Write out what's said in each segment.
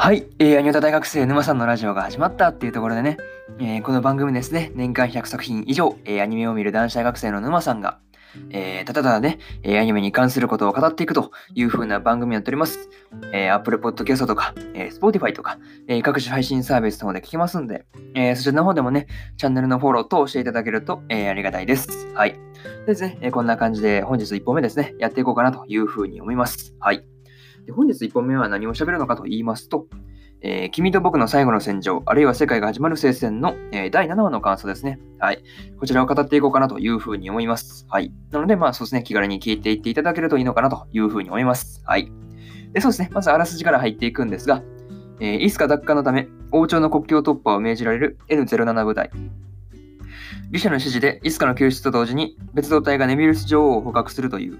はい、えー、アニオタ大学生沼さんのラジオが始まったっていうところでね、えー、この番組ですね、年間100作品以上、えー、アニメを見る男子大学生の沼さんが、えー、ただただね、えー、アニメに関することを語っていくという風な番組をやっております。えー、Apple Podcast とか、えー、Spotify とか、えー、各種配信サービスの方で聞けますんで、えー、そちらの方でもね、チャンネルのフォローとしていただけると、えー、ありがたいです。はい。ですね、えー、こんな感じで本日1本目ですね、やっていこうかなという風に思います。はい。本日1本目は何を喋るのかと言いますと、えー、君と僕の最後の戦場、あるいは世界が始まる聖戦の、えー、第7話の感想ですね。はい。こちらを語っていこうかなというふうに思います。はい。なので、まあそうですね、気軽に聞いていっていただけるといいのかなというふうに思います。はい。で、そうですね、まずあらすじから入っていくんですが、えー、イスカ奪還のため、王朝の国境突破を命じられる N07 部隊。リシャの指示でイスカの救出と同時に別動隊がネビルス女王を捕獲するという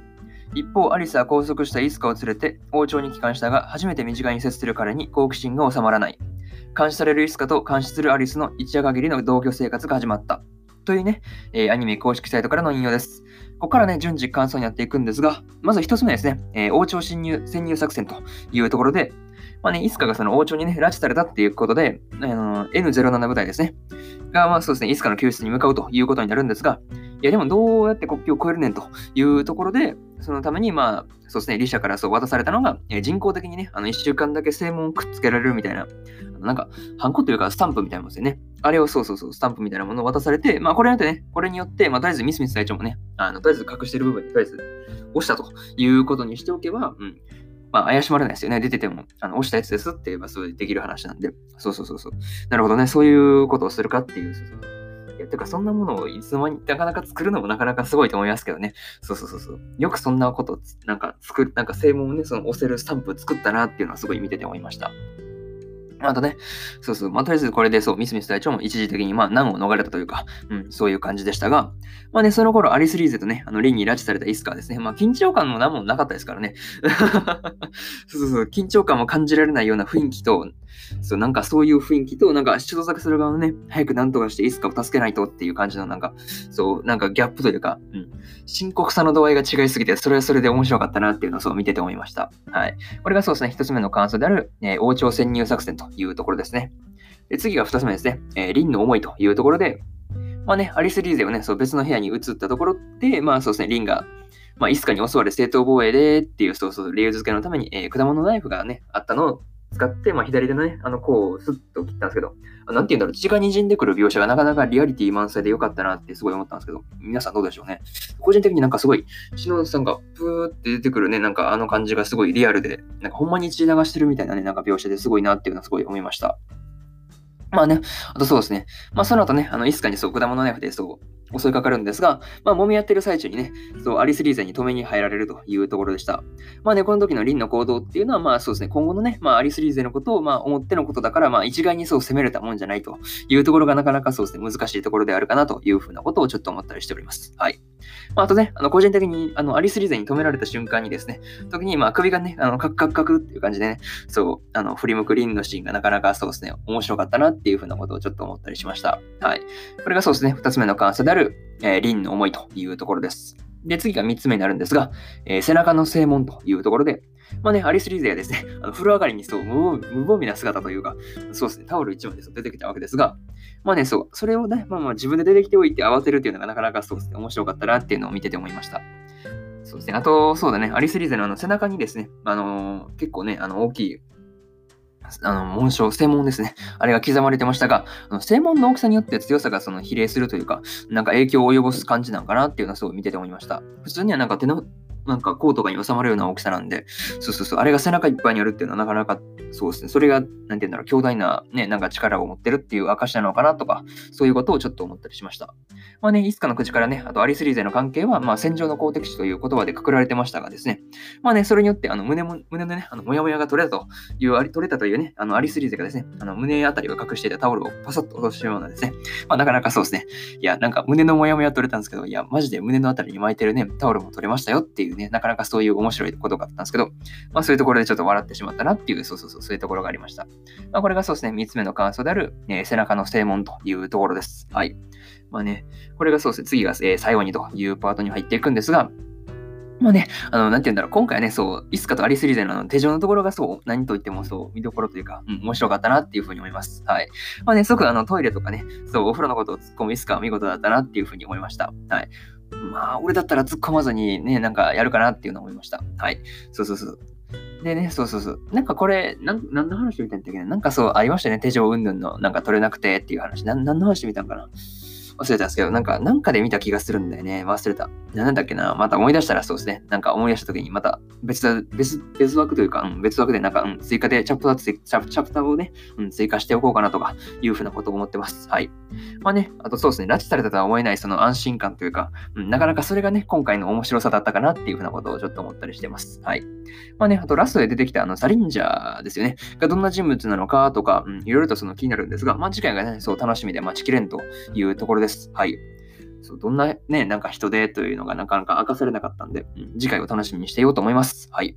一方、アリスは拘束したイスカを連れて王朝に帰還したが、初めて身近に接する彼に好奇心が収まらない。監視されるイスカと監視するアリスの一夜限りの同居生活が始まった。というね、えー、アニメ公式サイトからの引用です。ここからね、順次感想にやっていくんですが、まず一つ目ですね、えー、王朝侵入、潜入作戦というところで、まあね、イスカがその王朝にね、拉致されたっていうことで、あの N07 部隊ですね、が、まあそうですね、イスカの救出に向かうということになるんですが、いやでもどうやって国境を越えるねんというところで、そのために、まあ、そうですね、リシャからそう渡されたのが、え、人工的にね、あの、1週間だけ正門をくっつけられるみたいな、なんか、ハンコというか、スタンプみたいなもんですよね。あれをそうそうそう、スタンプみたいなものを渡されて、まあ、これによってね、これによって、まあ、とりあえずミスミス隊長もね、あの、とりあえず隠してる部分にとりあえず押したということにしておけば、うん。まあ、怪しまれないですよね。出てても、あの、押したやつですって言えば、そうできる話なんで。そうそうそうそう。なるほどね。そういうことをするかっていう、そうそういや、てかそんなものをいつの間になかなか作るのもなかなかすごいと思いますけどね。そうそうそうそう。よくそんなこと、なんか作る、なんか正門をね、その押せるスタンプ作ったなっていうのはすごい見てて思いました。あとね、そうそう、まあ、とりあえずこれでそう、ミスミス隊長も一時的にまあ難を逃れたというか、うん、そういう感じでしたが、まあね、その頃アリス・リーゼとね、あの、リンに拉致されたイスカーですね、まあ緊張感も何もなかったですからね。そうそうそう、緊張感も感じられないような雰囲気と、そう、なんかそういう雰囲気と、なんか出作する側のね、早く何とかしてイスカを助けないとっていう感じのなんか、そう、なんかギャップというか、うん、深刻さの度合いが違いすぎて、それはそれで面白かったなっていうのをそう見てて思いました。はい。これがそうですね、一つ目の感想である、えー、王朝潜入作戦というところですね。で次が2つ目ですね。えー、リンの思いというところで、まあね、アリス・リーゼをね、そう別の部屋に移ったところで、まあそうですね、リンが、まあ、イスカに襲われ正当防衛でっていう、そうそう、理由付けのために、えー、果物ナイフがね、あったのを使って、まあ、左手のね、あの、こう、スッと切ったんですけど、なんて言うんだろう、血が滲んでくる描写がなかなかリアリティ満載で良かったなってすごい思ったんですけど、皆さんどうでしょうね。個人的になんかすごい、篠田さんがプーって出てくるね、なんかあの感じがすごいリアルで、なんかほんまに血流してるみたいなね、なんか描写ですごいなっていうのはすごい思いました。まあね、あとそうですね。まあその後ね、あの、イスカにそう、果物ナイフでそう、襲いかかるんですが、まあ、揉み合ってる最中にね、そう、アリス・リーゼに止めに入られるというところでした。まあね、この時のリンの行動っていうのは、まあそうですね、今後のね、まあアリス・リーゼのことを、まあ思ってのことだから、まあ一概にそう責めれたもんじゃないというところがなかなかそうですね、難しいところであるかなというふうなことをちょっと思ったりしております。はい。まあ、あとね、あの個人的にあのアリス・リーゼに止められた瞬間にですね、時にまあ首がね、あのカクカクカクっていう感じでね、そう、あの振り向くリンのシーンがなかなかそうですね、面白かったなっていうふうなことをちょっと思ったりしました。はい。これがそうですね、二つ目の感想である、えー、リンの思いというところです。で、次が3つ目になるんですが、えー、背中の正門というところで、まあね、アリス・リーゼはですね、あの風呂上がりにそう無無防備な姿というか、そうですね、タオル1枚で出てきたわけですが、まあね、そう、それをね、まあまあ自分で出てきておいて慌てるっていうのがなかなかそうですね、面白かったなっていうのを見てて思いました。そうですね、あと、そうだね、アリス・リーゼのあの背中にですね、あのー、結構ね、あの大きいあの、紋章、正門ですね。あれが刻まれてましたが、あの正門の大きさによって強さがその比例するというか、なんか影響を及ぼす感じなんかなっていうのはすごい見てて思いました。普通にはなんか手のなんかコートがに収まるような大きさなんで、そうそうそう、あれが背中いっぱいにあるっていうのはなかなか、そうですね、それが、なんて言うんだろう、強大なね、なんか力を持ってるっていう証なのかなとか、そういうことをちょっと思ったりしました。まあね、いつかの口からね、あとアリスリーゼの関係は、まあ戦場の公的地という言葉でくくられてましたがですね、まあね、それによって、あの、胸も、胸のね、あの、もやもやが取れたという、あり取れたというね、あの、アリスリーゼがですね、あの、胸あたりを隠していたタオルをパサッと落としたようなですね、まあなかなかそうですね、いや、なんか胸のもやもや取れたんですけど、いや、マジで胸のあたりに巻いてるね、タオルも取れましたよっていうね、なかなかそういう面白いことがあったんですけど、まあそういうところでちょっと笑ってしまったなっていう、そうそうそう、そういうところがありました。まあこれがそうですね、3つ目の感想である、えー、背中の正門というところです。はい。まあね、これがそうですね、次が、えー、最後にというパートに入っていくんですが、まあね、あの、なんて言うんだろう、今回ね、そう、イスカとアリスリゼの手錠のところがそう、何と言ってもそう、見どころというか、うん、面白かったなっていうふうに思います。はい。まあね、すごくあの、トイレとかね、そう、お風呂のことを突っ込むイスカは見事だったなっていうふうに思いました。はい。あ、俺だったら突っ込まずにね、なんかやるかなっていうのを思いました。はい。そうそうそう。でね、そうそうそう。なんかこれ、なん、何の話を見たんだっけな？んかそう、ありましたね。手錠云々の、なんか取れなくてっていう話。な何の話見たんかな？忘れたんですけど、なんか、なんかで見た気がするんだよね。忘れた。なんだっけな。また思い出したらそうですね。なんか思い出した時に、また別、別、別枠というか、うん、別枠でなんか、うん、追加でチャプター、チャプターをね、うん、追加しておこうかなとか、いうふうなことを思ってます。はい。まあね、あとそうですね、拉致されたとは思えないその安心感というか、うん、なかなかそれがね、今回の面白さだったかなっていうふうなことをちょっと思ったりしてます。はい。まあね、あとラストで出てきたあのサリンジャーですよね。がどんな人物なのかとか、うん、いろいろとその気になるんですが、まあ次回がね、そう楽しみで待ちきれんというところです。はい。そうどんなね、なんか人でというのがなかなか明かされなかったんで、うん、次回を楽しみにしていようと思います。はい。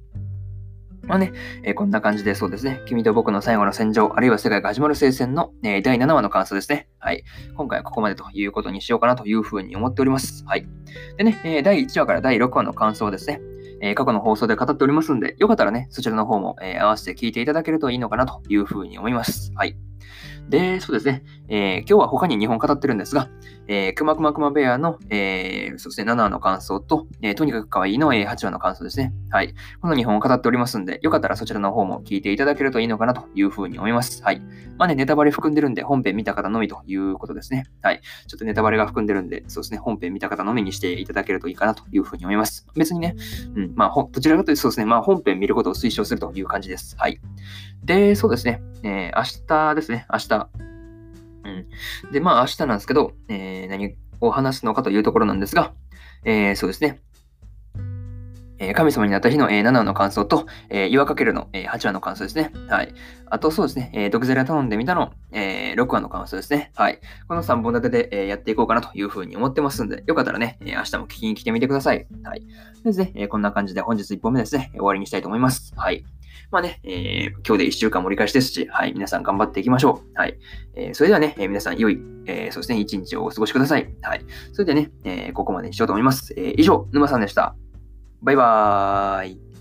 まあね、えー、こんな感じでそうですね、君と僕の最後の戦場、あるいは世界が始まる聖戦の、えー、第7話の感想ですね。はい。今回はここまでということにしようかなというふうに思っております。はい。でね、えー、第1話から第6話の感想ですね。え過去の放送で語っておりますんで、よかったらね、そちらの方も、え合わせて聞いていただけるといいのかなというふうに思います。はい。で、そうですね、えー、今日は他に2本語ってるんですが、えー、くまくまくまベアの、えー、そうですね、7話の感想と、えー、とにかく可愛いの、えー、8話の感想ですね。はい。この2本を語っておりますんで、よかったらそちらの方も聞いていただけるといいのかなというふうに思います。はい。まあね、ネタバレ含んでるんで、本編見た方のみということですね。はい。ちょっとネタバレが含んでるんで、そうですね、本編見た方のみにしていただけるといいかなというふうに思います。別にね、うん、まあ、どちらかというとそうですね、まあ、本編見ることを推奨するという感じです。はい。で、そうですね、えー、明日ですね、明日、うん。で、まあ明日なんですけど、えー、何を話すのかというところなんですが、えー、そうですね。え神様になった日の、え7話の感想と、え岩かけるの、え8話の感想ですね。はい。あとそうですね、えー、毒ゼラ頼んでみたの、え6話の感想ですね。はい。この3本立てで、えやっていこうかなというふうに思ってますんで、よかったらね、え明日も聞きに来てみてください。はい。ですね、えこんな感じで本日1本目ですね、終わりにしたいと思います。はい。まあね、えー、今日で1週間盛り返しですし、はい、皆さん頑張っていきましょう。はい。えー、それではね、えー、皆さん良い、えー、そして、一日をお過ごしください。はい。それではね、えー、ここまでにしようと思います。えー、以上、沼さんでした。バイバーイ。